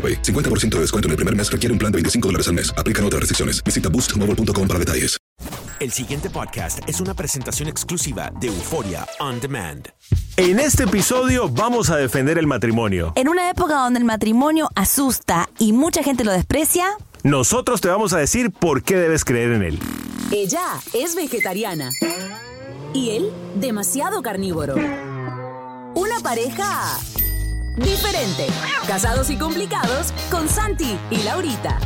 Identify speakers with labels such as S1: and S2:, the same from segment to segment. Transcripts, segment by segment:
S1: AroPay. 50% de descuento en el primer mes requiere un plan de 25 dólares al mes. Aplican otras restricciones. Visita boostmobile.com para detalles.
S2: El siguiente podcast es una presentación exclusiva de Euforia On Demand.
S3: En este episodio vamos a defender el matrimonio.
S4: En una época donde el matrimonio asusta y mucha gente lo desprecia,
S3: Nosotros te vamos a decir por qué debes creer en él.
S5: Ella es vegetariana. Y él, demasiado carnívoro. Una pareja diferente. Casados y complicados con Santi y Laurita.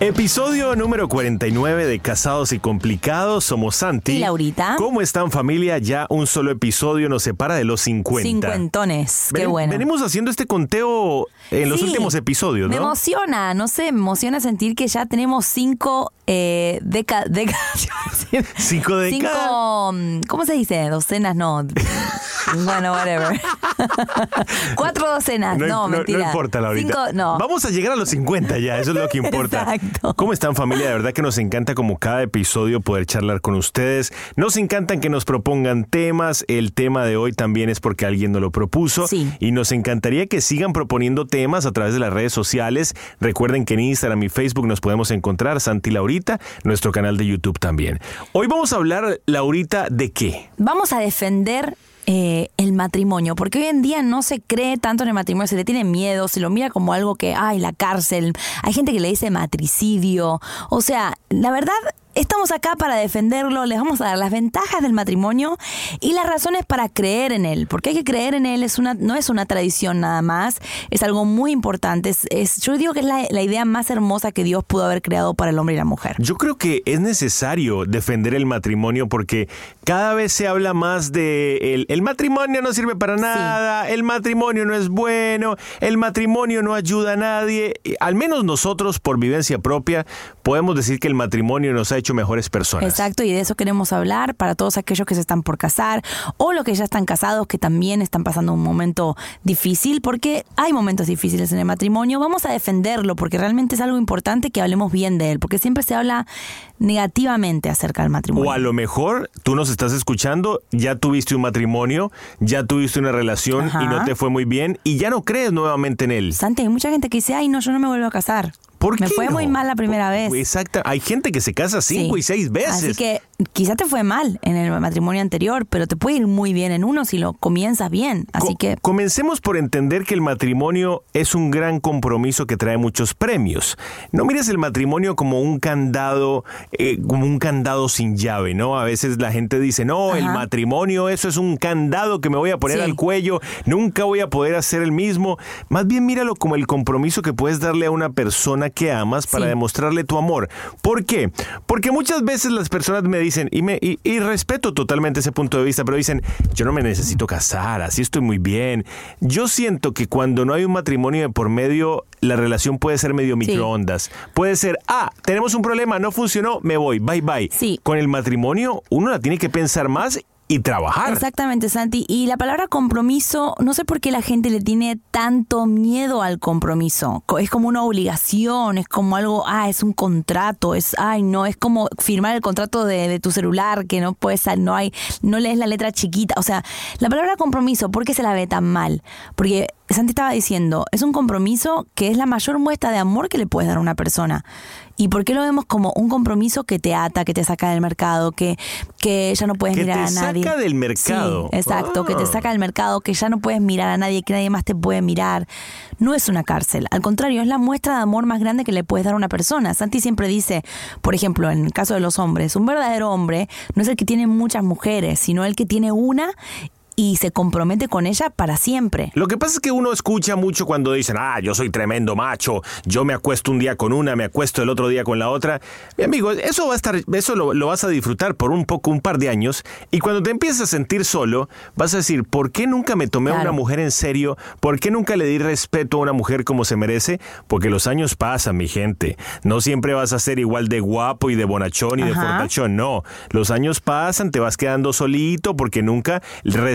S3: Episodio número 49 de Casados y Complicados. Somos Santi.
S4: Y Laurita.
S3: ¿Cómo están familia? Ya un solo episodio nos separa de los 50.
S4: cincuentones. Qué
S3: Ven-
S4: bueno.
S3: Venimos haciendo este conteo en los últimos episodios,
S4: Me
S3: ¿no?
S4: emociona, no sé, me emociona sentir que ya tenemos cinco eh, décadas.
S3: Cinco décadas.
S4: Cinco. mm, ¿Cómo se dice? Docenas, no. Bueno, whatever. Cuatro docenas, no,
S3: no,
S4: mentira.
S3: importa, Laurita.
S4: Cinco, no.
S3: Vamos a llegar a los 50 ya, eso es lo que importa.
S4: Exacto.
S3: ¿Cómo están familia? De verdad que nos encanta como cada episodio poder charlar con ustedes. Nos encantan que nos propongan temas. El tema de hoy también es porque alguien nos lo propuso.
S4: Sí.
S3: Y nos encantaría que sigan proponiendo temas a través de las redes sociales. Recuerden que en Instagram y Facebook nos podemos encontrar, Santi Laurita, nuestro canal de YouTube también. Hoy vamos a hablar, Laurita, ¿de qué?
S4: Vamos a defender eh, el matrimonio, porque hoy en día no se cree tanto en el matrimonio, se le tiene miedo, se lo mira como algo que, ay, la cárcel, hay gente que le dice matricidio, o sea, la verdad... Estamos acá para defenderlo, les vamos a dar las ventajas del matrimonio y las razones para creer en él, porque hay que creer en él, es una, no es una tradición nada más, es algo muy importante, es, es- yo digo que es la, la idea más hermosa que Dios pudo haber creado para el hombre y la mujer.
S3: Yo creo que es necesario defender el matrimonio porque cada vez se habla más de el, el matrimonio no sirve para nada, el matrimonio no es bueno, el matrimonio no ayuda a nadie. Al menos nosotros, por vivencia propia, podemos decir que el matrimonio nos ha hecho mejores personas.
S4: Exacto, y de eso queremos hablar para todos aquellos que se están por casar o los que ya están casados que también están pasando un momento difícil, porque hay momentos difíciles en el matrimonio. Vamos a defenderlo porque realmente es algo importante que hablemos bien de él, porque siempre se habla negativamente acerca del matrimonio.
S3: O a lo mejor tú nos estás escuchando, ya tuviste un matrimonio, ya tuviste una relación
S4: Ajá.
S3: y no te fue muy bien y ya no crees nuevamente en él.
S4: Santi, hay mucha gente que dice, ay, no, yo no me vuelvo a casar.
S3: ¿Por
S4: me
S3: qué
S4: fue
S3: no?
S4: muy mal la primera vez.
S3: Exacto. Hay gente que se casa cinco
S4: Sí.
S3: y seis veces.
S4: Así que quizá te fue mal en el matrimonio anterior, pero te puede ir muy bien en uno si lo comienzas bien. Así
S3: Co-
S4: que
S3: Comencemos por entender que el matrimonio es un gran compromiso que trae muchos premios. No mires el matrimonio como un candado, eh, como un candado sin llave, ¿no? A veces la gente dice, no, el matrimonio, eso es un candado que me voy a poner
S4: Sí.
S3: al cuello, nunca voy a poder hacer el mismo. Más bien míralo como el compromiso que puedes darle a una persona que amas para
S4: Sí.
S3: demostrarle tu amor. ¿Por qué? Porque muchas veces las personas me dicen, y, me, y, y respeto totalmente ese punto de vista, pero dicen, yo no me necesito casar, así estoy muy bien. Yo siento que cuando no hay un matrimonio de por medio, la relación puede ser medio microondas. Puede ser, ah, tenemos un problema, no funcionó, me voy, bye bye.
S4: Sí.
S3: Con el matrimonio, uno la tiene que pensar más y trabajar.
S4: Exactamente, Santi. Y la palabra compromiso, no sé por qué la gente le tiene tanto miedo al compromiso. Co- Es como una obligación, es como algo, ah, es un contrato, es, ay, no, es como firmar el contrato de, de tu celular, que no puedes, no hay, no lees la letra chiquita. O sea, la palabra compromiso, ¿por qué se la ve tan mal? Porque Santi estaba diciendo, es un compromiso que es la mayor muestra de amor que le puedes dar a una persona. ¿Y por qué lo vemos como un compromiso que te ata, que te saca del mercado, que, que ya no puedes
S3: Que
S4: mirar
S3: te
S4: a nadie?
S3: saca del mercado.
S4: Sí, exacto, que te
S3: Ah.
S4: saca del mercado, que ya no puedes mirar a nadie, que nadie más te puede mirar. No es una cárcel, al contrario, es la muestra de amor más grande que le puedes dar a una persona. Santi siempre dice, por ejemplo, en el caso de los hombres, un verdadero hombre no es el que tiene muchas mujeres, sino el que tiene una y se compromete con ella para siempre.
S3: Lo que pasa es que uno escucha mucho cuando dicen, ah, yo soy tremendo macho, yo me acuesto un día con una, me acuesto el otro día con la otra. Mi amigo, eso va a estar, eso lo, lo vas a disfrutar por un poco, un par de años, y cuando te empieces a sentir solo, vas a decir, ¿por qué nunca me tomé a una mujer en serio? ¿Por qué nunca le di respeto a una mujer como se merece? Porque los años pasan, mi gente. No siempre vas a ser igual de guapo y de bonachón y de fortachón, no. Los años pasan, te vas quedando solito porque nunca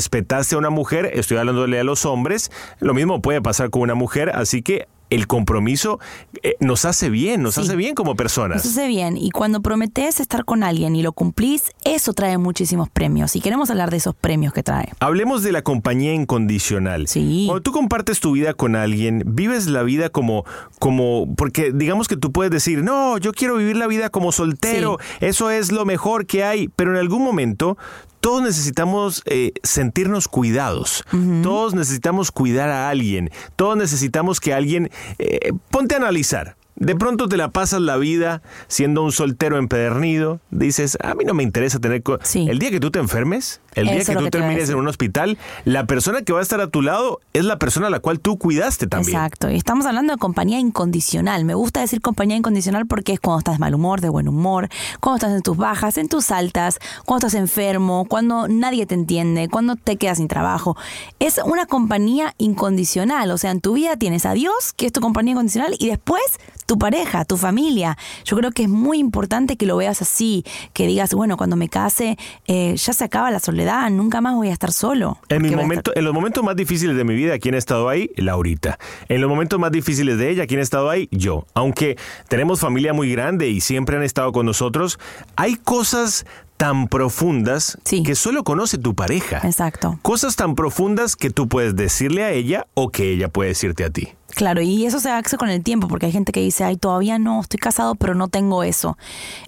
S3: respetaste a una mujer. Estoy hablándole a los hombres. Lo mismo puede pasar con una mujer, así que el compromiso eh, nos hace bien, nos
S4: Sí.
S3: hace bien como personas.
S4: Eso hace bien. Y cuando prometes estar con alguien y lo cumplís, eso trae muchísimos premios. Y queremos hablar de esos premios que trae.
S3: Hablemos de la compañía incondicional.
S4: Sí.
S3: Cuando tú compartes tu vida con alguien, vives la vida como, como, porque digamos que tú puedes decir, no, yo quiero vivir la vida como soltero, eso es lo mejor que hay, pero en algún momento todos necesitamos eh, sentirnos cuidados, todos necesitamos cuidar a alguien, todos necesitamos que alguien, eh, ponte a analizar. De pronto te la pasas la vida siendo un soltero empedernido. Dices, a mí no me interesa tener... co-".
S4: Sí.
S3: El día que tú te enfermes, el día
S4: Eso
S3: que tú
S4: que
S3: termines en un hospital, la persona que va a estar a tu lado es la persona a la cual tú cuidaste también.
S4: Exacto. Y estamos hablando de compañía incondicional. Me gusta decir compañía incondicional porque es cuando estás de mal humor, de buen humor, cuando estás en tus bajas, en tus altas, cuando estás enfermo, cuando nadie te entiende, cuando te quedas sin trabajo. Es una compañía incondicional. O sea, en tu vida tienes a Dios, que es tu compañía incondicional, y después tu pareja, tu familia. Yo creo que es muy importante que lo veas así, que digas, bueno, cuando me case, eh, ya se acaba la soledad, nunca más voy a estar solo.
S3: En, mi los momentos más difíciles de mi vida, ¿quién ha estado ahí? Laurita. En los momentos más difíciles de ella, ¿quién ha estado ahí? Yo. Aunque tenemos familia muy grande y siempre han estado con nosotros, hay cosas tan profundas
S4: Sí.
S3: que solo conoce tu pareja.
S4: Exacto.
S3: Cosas tan profundas que tú puedes decirle a ella o que ella puede decirte a ti.
S4: Claro, y eso se hace con el tiempo, porque hay gente que dice, ay, todavía no, estoy casado, pero no tengo eso.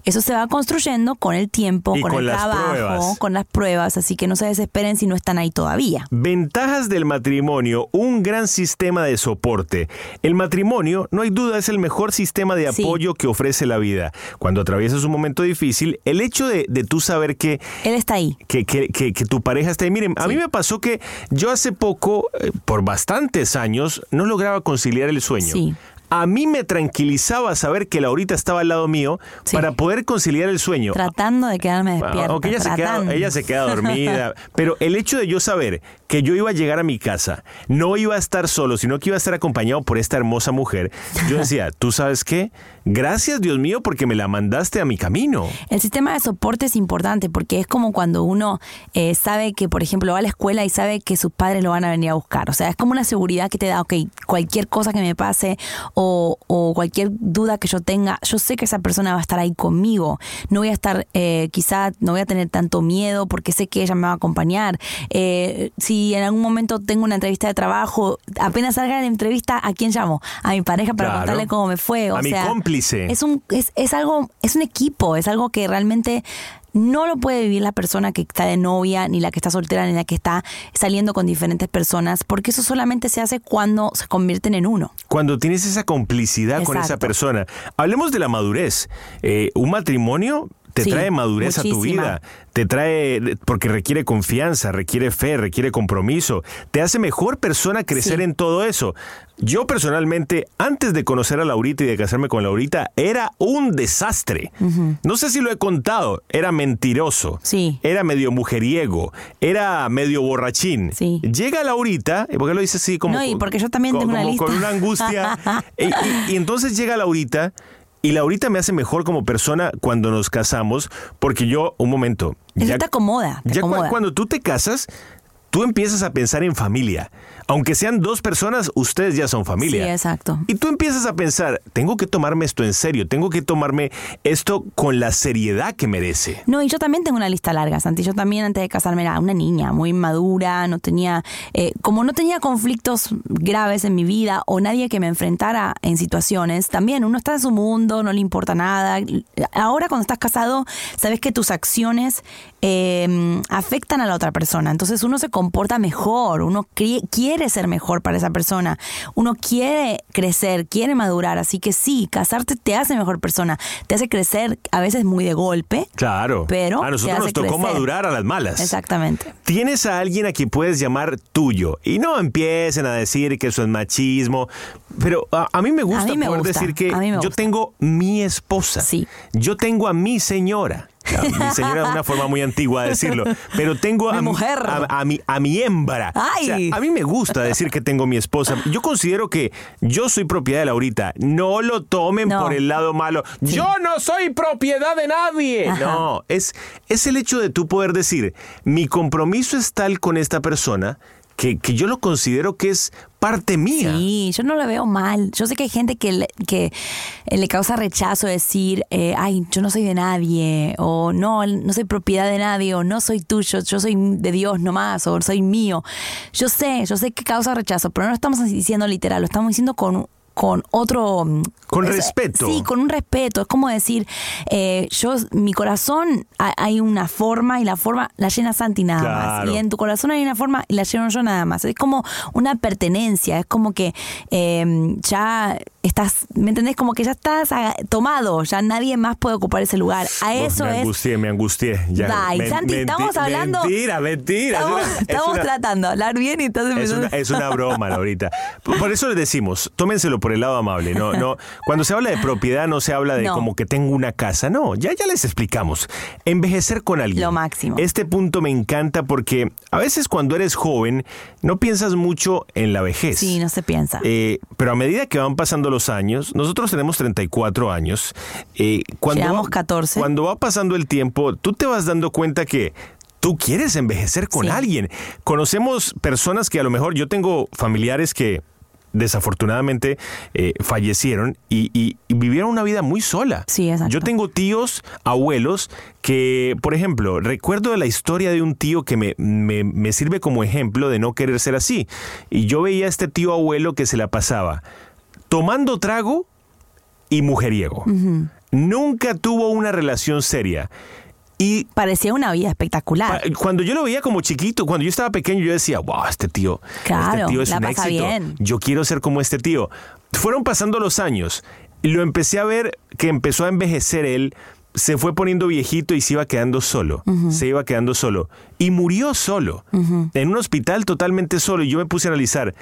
S4: Eso se va construyendo con el tiempo,
S3: Y
S4: con,
S3: con
S4: el
S3: las
S4: trabajo,
S3: pruebas.
S4: con las pruebas, así que no se desesperen si no están ahí todavía.
S3: Ventajas del matrimonio, un gran sistema de soporte. El matrimonio, no hay duda, es el mejor sistema de
S4: Sí.
S3: apoyo que ofrece la vida. Cuando atraviesas un momento difícil, el hecho de, de tú saber que,
S4: Él está ahí.
S3: que, que- que- que tu pareja está ahí. Miren, a mí me pasó que yo hace poco, eh, por bastantes años, no lograba conciliar el sueño.
S4: Sí.
S3: A mí me tranquilizaba saber que Laurita estaba al lado mío
S4: Sí.
S3: para poder conciliar el sueño.
S4: Tratando de quedarme despierta.
S3: Aunque ella se, queda, ella se queda dormida. pero el hecho de yo saber que yo iba a llegar a mi casa, no iba a estar solo, sino que iba a estar acompañado por esta hermosa mujer, yo decía, ¿tú sabes qué? Gracias Dios mío porque me la mandaste a mi camino.
S4: El sistema de soporte es importante porque es como cuando uno eh, sabe que, por ejemplo, va a la escuela y sabe que sus padres lo van a venir a buscar. O sea, es como una seguridad que te da, ok, cualquier cosa que me pase o, o cualquier duda que yo tenga, yo sé que esa persona va a estar ahí conmigo. No voy a estar, eh, quizá no voy a tener tanto miedo porque sé que ella me va a acompañar. Eh, si en algún momento tengo una entrevista de trabajo, apenas salga de la entrevista, ¿a quién llamo? A mi pareja para
S3: Claro.
S4: contarle cómo me fue. O
S3: A mi cómplice.
S4: Es un, es, es algo, es un equipo, es algo que realmente no lo puede vivir la persona que está de novia, ni la que está soltera, ni la que está saliendo con diferentes personas, porque eso solamente se hace cuando se convierten en uno.
S3: Cuando tienes esa complicidad con esa persona. Hablemos de la madurez. Eh, un matrimonio te
S4: Sí,
S3: trae madurez a tu vida, te trae, porque requiere confianza, requiere fe, requiere compromiso, te hace mejor persona crecer
S4: Sí.
S3: en todo eso. Yo personalmente, antes de conocer a Laurita y de casarme con Laurita, era un desastre. No sé si lo he contado, era mentiroso,
S4: Sí.
S3: era medio mujeriego, era medio borrachín.
S4: Sí.
S3: Llega Laurita, ¿y por qué lo dice así como...
S4: No, y porque yo también tengo una
S3: como Con una angustia. y, y- y entonces llega Laurita y Laurita me hace mejor como persona cuando nos casamos, porque yo, un momento.
S4: Eso te acomoda, te
S3: ya cu- cuando tú te casas, tú empiezas a pensar en familia. Aunque sean dos personas, ustedes ya son familia.
S4: Sí, exacto.
S3: Y tú empiezas a pensar, tengo que tomarme esto en serio, tengo que tomarme esto con la seriedad que merece.
S4: No, y yo también tengo una lista larga, Santi. Yo también antes de casarme era una niña muy madura, no tenía, eh, como no tenía conflictos graves en mi vida o nadie que me enfrentara en situaciones, también uno está en su mundo, no le importa nada. Ahora cuando estás casado, sabes que tus acciones eh, afectan a la otra persona, entonces uno se comporta mejor, uno quiere ser mejor para esa persona, uno quiere crecer, quiere madurar, así que sí, casarte te hace mejor persona, te hace crecer a veces muy de golpe.
S3: Claro.
S4: Pero
S3: a nosotros nos tocó
S4: crecer.
S3: madurar a las malas.
S4: Exactamente.
S3: Tienes a alguien a quien puedes llamar tuyo y no empiecen a decir que eso es machismo, pero a, a mí me gusta
S4: mí me
S3: poder
S4: gusta,
S3: decir que yo tengo mi esposa,
S4: Sí.
S3: yo tengo a mi señora. Mi señora es una forma muy antigua de decirlo, pero tengo a
S4: Mi mujer.
S3: a, a mi, a mi hembra.
S4: Ay.
S3: O sea, a mí me gusta decir que tengo mi esposa. Yo considero que yo soy propiedad de Laurita. No lo tomen
S4: No.
S3: por el lado malo. Yo no soy propiedad de nadie.
S4: Ajá.
S3: No, es, es el hecho de tú poder decir, mi compromiso es tal con esta persona que, que yo lo considero que es parte mía.
S4: Sí, yo no lo veo mal. Yo sé que hay gente que le, que eh, le causa rechazo decir, eh, ay, yo no soy de nadie, o no, no soy propiedad de nadie, o no soy tuyo, yo soy de Dios nomás, o soy mío. Yo sé, yo sé que causa rechazo, pero no lo estamos diciendo literal, lo estamos diciendo con con otro mm,
S3: Con
S4: es-
S3: respeto.
S4: sí con un respeto es como decir eh, yo mi corazón ha- hay una forma y la forma la llena Santi nada más y en tu corazón hay una forma y la lleno yo nada más. Es como una pertenencia, es como que eh, ya estás, ¿me entendés? Como que ya estás tomado, ya nadie más puede ocupar ese lugar. A eso
S3: me
S4: es...
S3: angustié, me angustié. Ya,
S4: Santi, estamos hablando...
S3: Mentira, mentira. Es
S4: Estamos,
S3: es una-
S4: tratando de hablar bien y entonces...
S3: Es una, es una broma, Laurita. Por eso les decimos, tómenselo por el lado amable. No, no, cuando se habla de propiedad no se habla de
S4: No.
S3: como que tengo una casa. No, ya, ya les explicamos. Envejecer con alguien.
S4: Lo máximo.
S3: Este punto me encanta porque a veces cuando eres joven no piensas mucho en la vejez.
S4: Sí, no se piensa.
S3: Eh, pero a medida que van pasando los años, nosotros tenemos 34 años. eh, cuando va-
S4: 14.
S3: Cuando va pasando el tiempo, tú te vas dando cuenta que tú quieres envejecer con
S4: Sí.
S3: alguien. Conocemos personas que a lo mejor yo tengo familiares que desafortunadamente eh, fallecieron y, y- y vivieron una vida muy sola.
S4: Sí, exacto.
S3: Yo tengo tíos, abuelos, que, por ejemplo, recuerdo la historia de un tío que me, me- me sirve como ejemplo de no querer ser así. Y yo veía a este tío abuelo que se la pasaba tomando trago y mujeriego. Nunca tuvo una relación seria. Y
S4: Parecía una vida espectacular.
S3: Cuando yo lo veía como chiquito, cuando yo estaba pequeño, yo decía, wow, este tío,
S4: Claro,
S3: este tío es un éxito.
S4: bien.
S3: Yo quiero ser como este tío. Fueron pasando los años y lo empecé a ver que empezó a envejecer él, se fue poniendo viejito y se iba quedando solo. Se iba quedando solo. Y murió solo. En un hospital totalmente solo. Y yo me puse a analizar,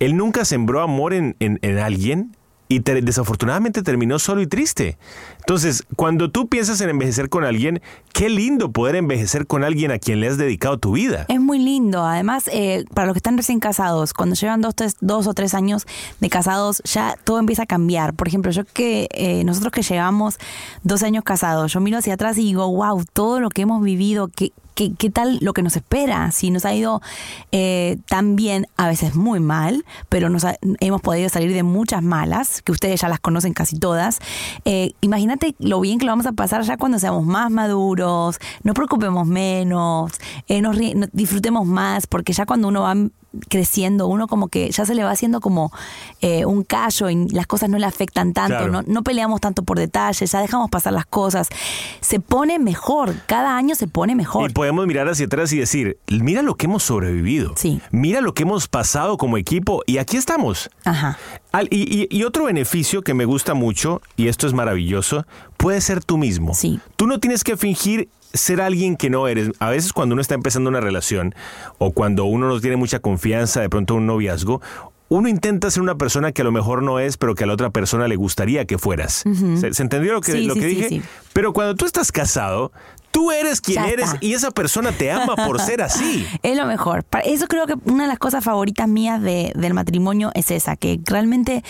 S3: él nunca sembró amor en, en- en alguien. Y te- desafortunadamente terminó solo y triste. Entonces, cuando tú piensas en envejecer con alguien, qué lindo poder envejecer con alguien a quien le has dedicado tu vida.
S4: Es muy lindo. Además, eh, para los que están recién casados, cuando llevan dos, dos o tres años de casados, ya todo empieza a cambiar. Por ejemplo, yo que eh, nosotros que llevamos dos años casados, yo miro hacia atrás y digo, wow, todo lo que hemos vivido, qué, qué, qué tal lo que nos espera. Si nos ha ido eh, tan bien, a veces muy mal, pero nos ha- hemos podido salir de muchas malas, que ustedes ya las conocen casi todas. Eh, imagínate lo bien que lo vamos a pasar ya cuando seamos más maduros, nos preocupemos menos, eh, nos ri- no- disfrutemos más, porque ya cuando uno va creciendo, uno como que ya se le va haciendo como eh, un callo y las cosas no le afectan tanto,
S3: Claro.
S4: no, no peleamos tanto por detalles, ya dejamos pasar las cosas. Se pone mejor, cada año se pone mejor.
S3: Y podemos mirar hacia atrás y decir, mira lo que hemos sobrevivido.
S4: Sí.
S3: Mira lo que hemos pasado como equipo y aquí estamos.
S4: Ajá.
S3: Al- y, y- y otro beneficio que me gusta mucho, y esto es maravilloso, puede ser tú mismo.
S4: Sí.
S3: Tú no tienes que fingir ser alguien que no eres. A veces cuando uno está empezando una relación o cuando uno no tiene mucha confianza, de pronto un noviazgo, uno intenta ser una persona que a lo mejor no es, pero que a la otra persona le gustaría que fueras. ¿Se, se entendió lo que,
S4: Sí,
S3: lo
S4: sí,
S3: que
S4: sí,
S3: dije?
S4: sí.
S3: Pero cuando tú estás casado, tú eres quien
S4: Ya
S3: eres
S4: está.
S3: y esa persona te ama por ser así.
S4: Es lo mejor. Eso creo que una de las cosas favoritas mías de- del matrimonio es esa, que realmente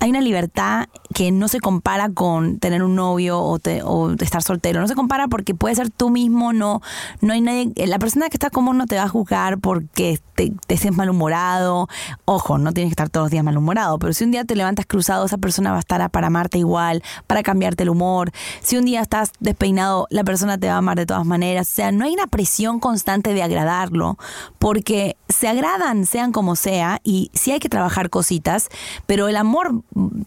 S4: hay una libertad que no se compara con tener un novio o, te- o estar soltero. No se compara porque puedes ser tú mismo, no, no hay nadie. La persona que está con vos no te va a juzgar porque te, te estés malhumorado. Ojo, no tienes que estar todos los días malhumorado, pero si un día te levantas cruzado, esa persona va a estar para amarte igual, para cambiarte el humor. Si un día estás despeinado, la persona te va a amar de todas maneras. O sea, no hay una presión constante de agradarlo, porque se agradan, sean como sea, y sí hay que trabajar cositas, pero el amor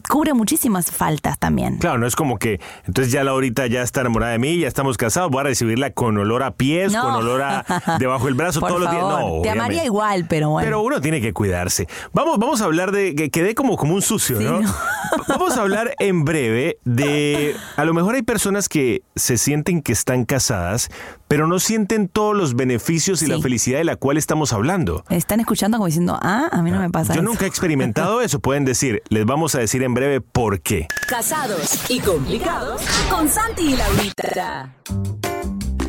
S4: cubre muchísimas faltas también.
S3: Claro, no es como que entonces ya Laurita ya está enamorada de mí, ya estamos casados, voy a recibirla con olor a pies,
S4: No.
S3: con olor a debajo del brazo
S4: Por
S3: todos los días. No,
S4: te
S3: obviamente.
S4: amaría igual, pero bueno.
S3: Pero uno tiene que cuidarse. Vamos, vamos a hablar de que quedé como, como un sucio,
S4: Sí,
S3: ¿no?
S4: ¿no?
S3: Vamos a hablar en breve de. A lo mejor hay personas que se sienten que están casadas, pero no sienten todos los beneficios y
S4: Sí.
S3: la felicidad de la cual estamos hablando.
S4: Están escuchando como diciendo, ah, a mí no me pasa
S3: Yo
S4: eso.
S3: nunca he experimentado eso. Pueden decir, les vamos a decir en breve por qué.
S5: Casados y complicados con Santi y Laurita.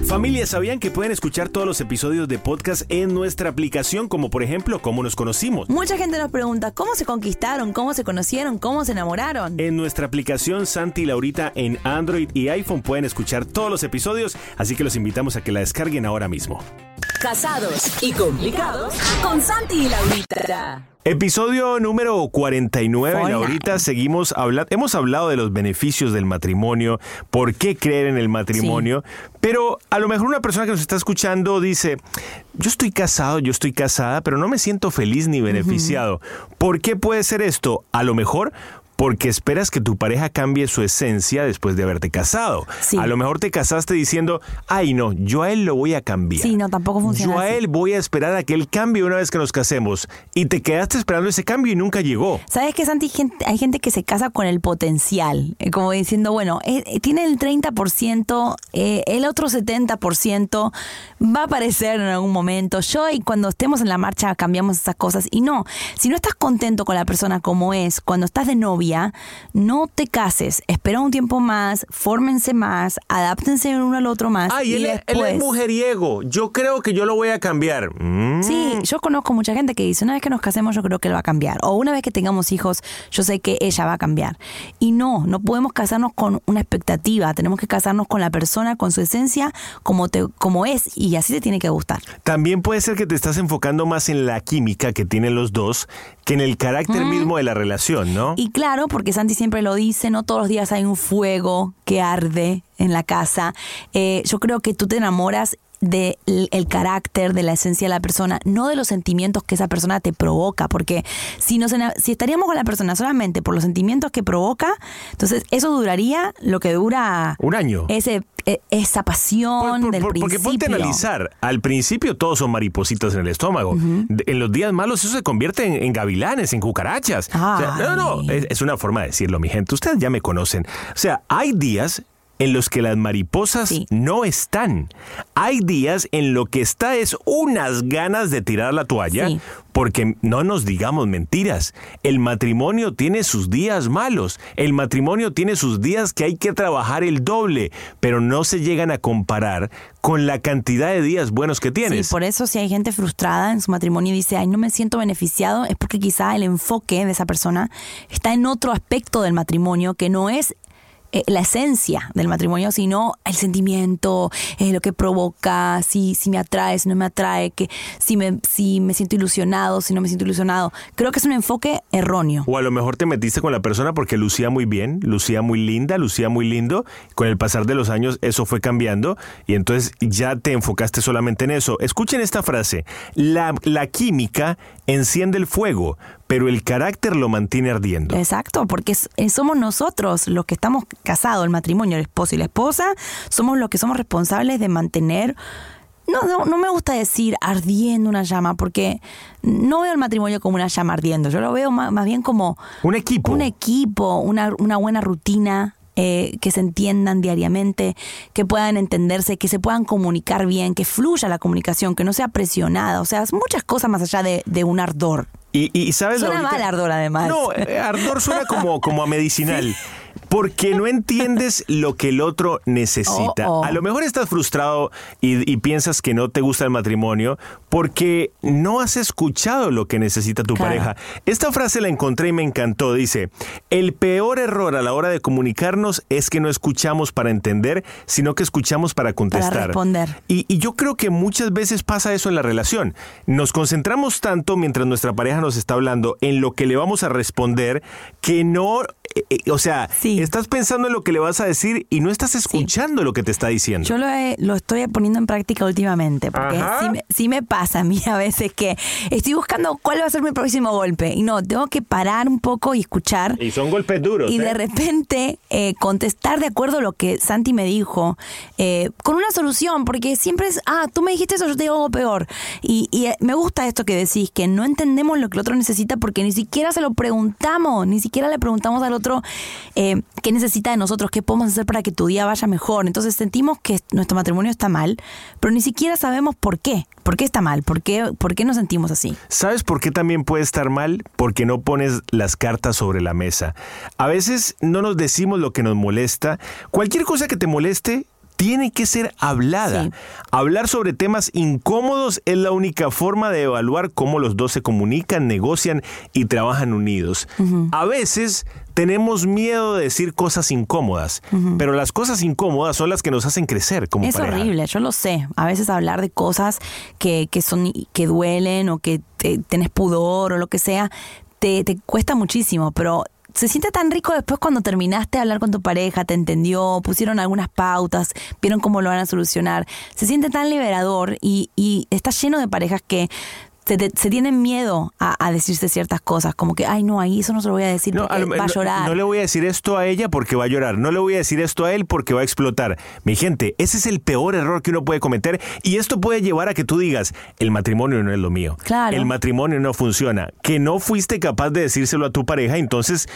S3: Familia, ¿sabían que pueden escuchar todos los episodios de podcast en nuestra aplicación, como por ejemplo, cómo nos conocimos?
S4: Mucha gente nos pregunta, ¿cómo se conquistaron? ¿Cómo se conocieron? ¿Cómo se enamoraron?
S3: En nuestra aplicación Santi y Laurita en Android y iPhone pueden escuchar todos los episodios, así que los invitamos a que la descarguen ahora mismo.
S5: Casados y complicados con Santi y Laurita.
S3: Episodio número 49,
S4: Hola.
S3: Laurita, seguimos hablando, hemos hablado de los beneficios del matrimonio, por qué creer en el matrimonio, pero a lo mejor una persona que nos está escuchando dice, yo estoy casado, yo estoy casada, pero no me siento feliz ni beneficiado. ¿Por qué puede ser esto? A lo mejor porque esperas que tu pareja cambie su esencia después de haberte casado.
S4: Sí.
S3: A lo mejor te casaste diciendo, ay no, yo a él lo voy a cambiar.
S4: Sí, no, tampoco funciona
S3: Yo a
S4: así.
S3: él voy a esperar a que él cambie una vez que nos casemos. Y te quedaste esperando ese cambio y nunca llegó.
S4: ¿Sabes qué, Santi? Hay gente que se casa con el potencial, eh, como diciendo, bueno, eh, eh, tiene el 30%, eh, el otro 70% va a aparecer en algún momento. Yo y cuando estemos en la marcha cambiamos esas cosas. Y no, si no estás contento con la persona como es, cuando estás de novia, no te cases. Espera un tiempo más, fórmense más, adáptense uno al otro más.
S3: Ay,
S4: y
S3: él, él es mujeriego. Yo creo que yo lo voy a cambiar. Mm.
S4: Sí, yo conozco mucha gente que dice, una vez que nos casemos yo creo que él va a cambiar. O una vez que tengamos hijos, yo sé que ella va a cambiar. Y no, no podemos casarnos con una expectativa, tenemos que casarnos con la persona, con su esencia, como, te, como es, y así te tiene que gustar.
S3: También puede ser que te estás enfocando más en la química que tienen los dos que en el carácter mismo de la relación, ¿no?
S4: Y claro, porque Santi siempre lo dice, no todos los días hay un fuego que arde en la casa. Eh, yo creo que tú te enamoras del el carácter, de la esencia de la persona, no de los sentimientos que esa persona te provoca, porque si, nos, si estaríamos con la persona solamente por los sentimientos que provoca, entonces eso duraría lo que dura
S3: Un año.
S4: ese, e- esa pasión
S3: Por- por-
S4: del
S3: por- porque ponte a
S4: principio.
S3: analizar, al principio todos son maripositas en el estómago. De- En los días malos eso se convierte en, en gavilanes, en cucarachas. O sea, no, no, es, es una forma de decirlo, mi gente. Ustedes ya me conocen. O sea, hay días en los que las mariposas
S4: Sí.
S3: no están. Hay días en lo que está es unas ganas de tirar la toalla.
S4: Sí.
S3: Porque no nos digamos mentiras. El matrimonio tiene sus días malos. El matrimonio tiene sus días que hay que trabajar el doble. Pero no se llegan a comparar con la cantidad de días buenos que tienes.
S4: Sí, por eso si hay gente frustrada en su matrimonio y dice, ay, no me siento beneficiado, es porque quizá el enfoque de esa persona está en otro aspecto del matrimonio que no es eh, la esencia del matrimonio, sino el sentimiento, eh, lo que provoca, si, si me atrae, si no me atrae, que si me, si me siento ilusionado, si no me siento ilusionado. Creo que es un enfoque erróneo.
S3: O a lo mejor te metiste con la persona porque lucía muy bien, lucía muy linda, lucía muy lindo. Con el pasar de los años eso fue cambiando y entonces ya te enfocaste solamente en eso. Escuchen esta frase. La, la química enciende el fuego, pero el carácter lo mantiene ardiendo.
S4: Exacto, porque eh, somos nosotros los que estamos casados, el matrimonio, el esposo y la esposa, somos los que somos responsables de mantener, no, no, no me gusta decir ardiendo una llama, porque no veo el matrimonio como una llama ardiendo, yo lo veo más, más bien como
S3: Un equipo.
S4: un equipo, una, una buena rutina. Eh, que se entiendan diariamente, que puedan entenderse, que se puedan comunicar bien, que fluya la comunicación, que no sea presionada, o sea, muchas cosas más allá de, de un ardor.
S3: Y, y ¿sabes?
S4: Suena mal ardor, además.
S3: No, eh, ardor suena como, como a medicinal. Porque no entiendes lo que el otro necesita.
S4: Oh, oh.
S3: A lo mejor estás frustrado y, y piensas que no te gusta el matrimonio porque no has escuchado lo que necesita tu
S4: Claro.
S3: pareja. Esta frase la encontré y me encantó. Dice, el peor error a la hora de comunicarnos es que no escuchamos para entender, sino que escuchamos para contestar.
S4: responder.
S3: Y, y yo creo que muchas veces pasa eso en la relación. Nos concentramos tanto mientras nuestra pareja nos está hablando en lo que le vamos a responder que no, o sea,
S4: Sí.
S3: estás pensando en lo que le vas a decir y no estás escuchando lo que te está diciendo.
S4: Yo lo, he- lo estoy poniendo en práctica últimamente, porque sí me, sí me pasa a mí a veces que estoy buscando cuál va a ser mi próximo golpe. Y no, tengo que parar un poco y escuchar.
S3: Y son golpes duros.
S4: Y
S3: ¿eh?
S4: de repente eh, contestar de acuerdo a lo que Santi me dijo, eh, con una solución, porque siempre es, ah, tú me dijiste eso, yo te digo algo peor. Y, y, eh, me gusta esto que decís, que no entendemos lo que el otro necesita porque ni siquiera se lo preguntamos, ni siquiera le preguntamos al otro eh, qué necesita de nosotros, qué podemos hacer para que tu día vaya mejor. Entonces sentimos que nuestro matrimonio está mal, pero ni siquiera sabemos por qué. ¿Por qué está mal? ¿Por qué, por qué nos sentimos así?
S3: ¿Sabes por qué también puede estar mal? Porque no pones las cartas sobre la mesa. A veces no nos decimos lo que nos molesta. Cualquier cosa que te moleste tiene que ser hablada.
S4: Sí.
S3: Hablar sobre temas incómodos es la única forma de evaluar cómo los dos se comunican, negocian y trabajan unidos. A veces tenemos miedo de decir cosas incómodas, pero las cosas incómodas son las que nos hacen crecer como
S4: Es
S3: pareja.
S4: horrible, yo lo sé. A veces hablar de cosas que, que son que duelen o que te- tenés pudor o lo que sea, te, te cuesta muchísimo, pero se siente tan rico después cuando terminaste de hablar con tu pareja, te entendió, pusieron algunas pautas, vieron cómo lo van a solucionar. Se siente tan liberador y, y está lleno de parejas que se, te- se tienen miedo a, a decirse ciertas cosas, como que, ay, no, ahí eso no se lo voy a decir
S3: No,
S4: porque va a llorar.
S3: No le voy a decir esto a ella porque va a llorar. No le voy a decir esto a él porque va a explotar. Mi gente, ese es el peor error que uno puede cometer y esto puede llevar a que tú digas, el matrimonio no es lo mío.
S4: Claro.
S3: El matrimonio no funciona. Que no fuiste capaz de decírselo a tu pareja, entonces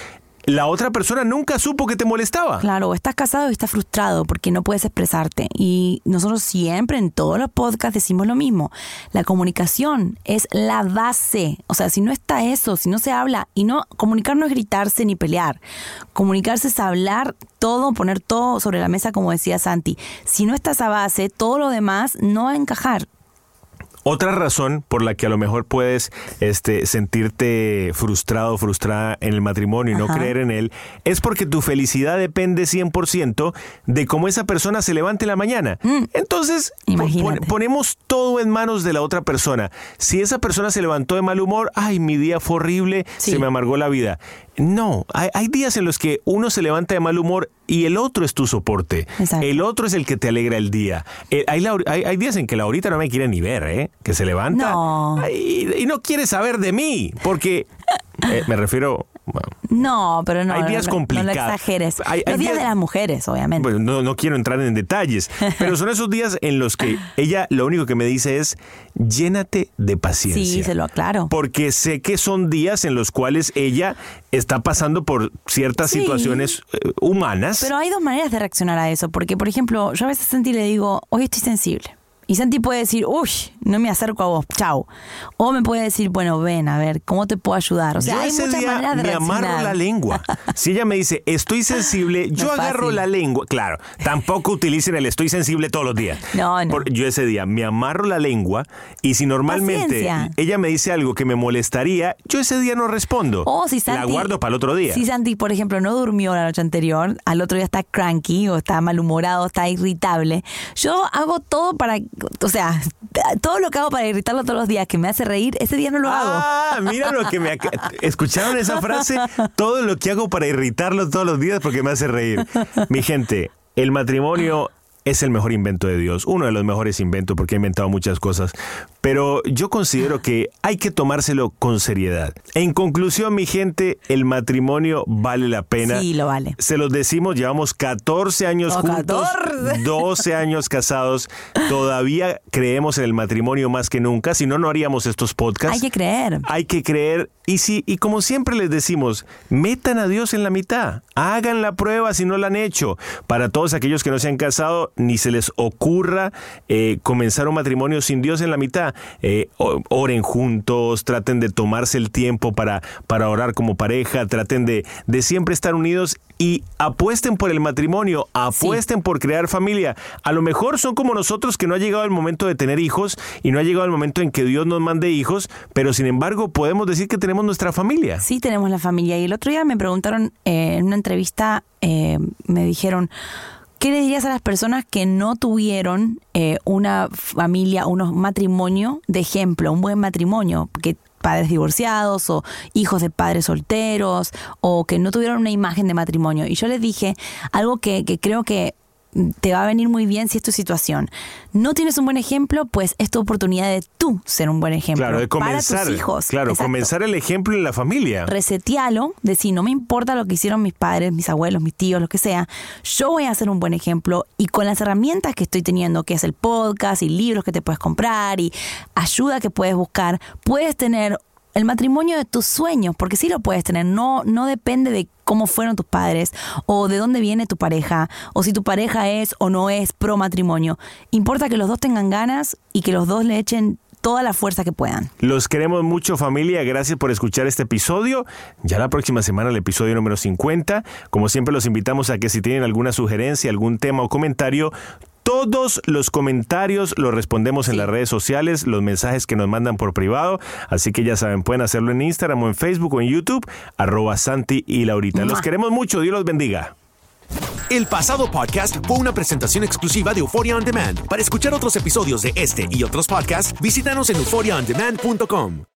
S3: la otra persona nunca supo que te molestaba.
S4: Claro, o estás casado y estás frustrado porque no puedes expresarte. Y nosotros siempre en todos los podcasts decimos lo mismo. La comunicación es la base. O sea, si no está eso, si no se habla, y no, comunicar no es gritarse ni pelear. Comunicarse es hablar todo, poner todo sobre la mesa, como decía Santi. Si no está esa base, todo lo demás no va a encajar.
S3: Otra razón por la que a lo mejor puedes este, sentirte frustrado o frustrada en el matrimonio y no
S4: Ajá.
S3: creer en él es porque tu felicidad depende 100% de cómo esa persona se levante en la mañana. Entonces,
S4: Mm.
S3: Pon- ponemos todo en manos de la otra persona. Si esa persona se levantó de mal humor, ay, mi día fue horrible,
S4: Sí.
S3: se me amargó la vida. No, hay, hay días en los que uno se levanta de mal humor y el otro es tu soporte.
S4: Exacto.
S3: El otro es el que te alegra el día. Eh, hay, la- hay- hay días en que Laurita no me quiere ni ver, ¿eh? Que se levanta
S4: No.
S3: y, y no quiere saber de mí, porque eh, me refiero... bueno,
S4: No, pero no.
S3: Hay días
S4: no, no lo
S3: complicados.
S4: exageres.
S3: Hay- hay
S4: Los días
S3: días-
S4: de las mujeres, obviamente.
S3: bueno, no, no quiero entrar en detalles, pero son esos días en los que ella lo único que me dice es llénate de paciencia.
S4: sí, se lo aclaro.
S3: Porque sé que son días en los cuales ella está pasando por ciertas
S4: Sí.
S3: situaciones eh, humanas.
S4: Pero hay dos maneras de reaccionar a eso, porque por ejemplo, yo a veces a Santi le digo, hoy estoy sensible. Y Santi puede decir, uy, no me acerco a vos, chau. O me puede decir, bueno, ven, a ver, ¿cómo te puedo ayudar? O sea,
S3: yo
S4: hay
S3: ese
S4: muchas
S3: día
S4: maneras de
S3: me
S4: reaccionar.
S3: amarro la lengua. Si ella me dice, estoy sensible, yo agarro
S4: fácil.
S3: la lengua. Claro, tampoco utilicen el estoy sensible todos los días.
S4: No, no.
S3: Por- yo ese día me amarro la lengua y si normalmente
S4: Paciencia.
S3: ella me dice algo que me molestaría, yo ese día no respondo.
S4: O si Santi,
S3: la guardo para el otro día.
S4: Si Santi, por ejemplo, no durmió la noche anterior, al otro día está cranky o está malhumorado, está irritable, yo hago todo para, o sea, todo lo que hago para irritarlo todos los días que me hace reír, ese día no lo hago.
S3: Ah, mira lo que me... ¿Escucharon esa frase? Todo lo que hago para irritarlo todos los días porque me hace reír. Mi gente, el matrimonio es el mejor invento de Dios, uno de los mejores inventos porque ha inventado muchas cosas, pero yo considero que hay que tomárselo con seriedad. En conclusión, mi gente, el matrimonio vale la pena.
S4: Sí, lo vale.
S3: Se los decimos, llevamos 14 años
S4: Oh,
S3: juntos,
S4: 14.
S3: 12 años casados. Todavía creemos en el matrimonio más que nunca, si no, no haríamos estos podcasts.
S4: Hay que creer.
S3: Hay que creer. Y sí, y como siempre les decimos, metan a Dios en la mitad. Hagan la prueba si no la han hecho. Para todos aquellos que no se han casado, ni se les ocurra eh, comenzar un matrimonio sin Dios en la mitad. Eh, oren juntos, traten de tomarse el tiempo para, para orar como pareja, traten de, de siempre estar unidos y apuesten por el matrimonio, apuesten por crear familia. A lo mejor son como nosotros que no ha llegado el momento de tener hijos y no ha llegado el momento en que Dios nos mande hijos, pero sin embargo podemos decir que tenemos nuestra familia.
S4: Sí, tenemos la familia. Y el otro día me preguntaron eh, en una entrevista, eh, me dijeron, ¿qué le dirías a las personas que no tuvieron eh, una familia, un matrimonio de ejemplo, un buen matrimonio? Que padres divorciados o hijos de padres solteros o que no tuvieron una imagen de matrimonio. Y yo les dije algo que, que creo que te va a venir muy bien si es tu situación. No tienes un buen ejemplo, pues es tu oportunidad de tú ser un buen ejemplo
S3: Claro, de
S4: para
S3: comenzar.
S4: tus hijos.
S3: Claro,
S4: Exacto
S3: comenzar el ejemplo en la familia.
S4: resetealo, decir, no me importa lo que hicieron mis padres, mis abuelos, mis tíos, lo que sea, yo voy a ser un buen ejemplo y con las herramientas que estoy teniendo, que es el podcast y libros que te puedes comprar y ayuda que puedes buscar, puedes tener el matrimonio de tus sueños, porque sí lo puedes tener, no, no depende de cómo fueron tus padres o de dónde viene tu pareja o si tu pareja es o no es pro matrimonio. Importa que los dos tengan ganas y que los dos le echen toda la fuerza que puedan.
S3: Los queremos mucho familia, gracias por escuchar este episodio. Ya la próxima semana el episodio número 50. Como siempre los invitamos a que si tienen alguna sugerencia, algún tema o comentario, todos los comentarios los respondemos en las redes sociales, los mensajes que nos mandan por privado. Así que ya saben, pueden hacerlo en Instagram o en Facebook o en YouTube, arroba Santi y Laurita. Los queremos mucho, Dios los bendiga.
S2: El pasado podcast fue una presentación exclusiva de Euphoria On Demand. Para escuchar otros episodios de este y otros podcasts, visítanos en euphoriaondemand.com.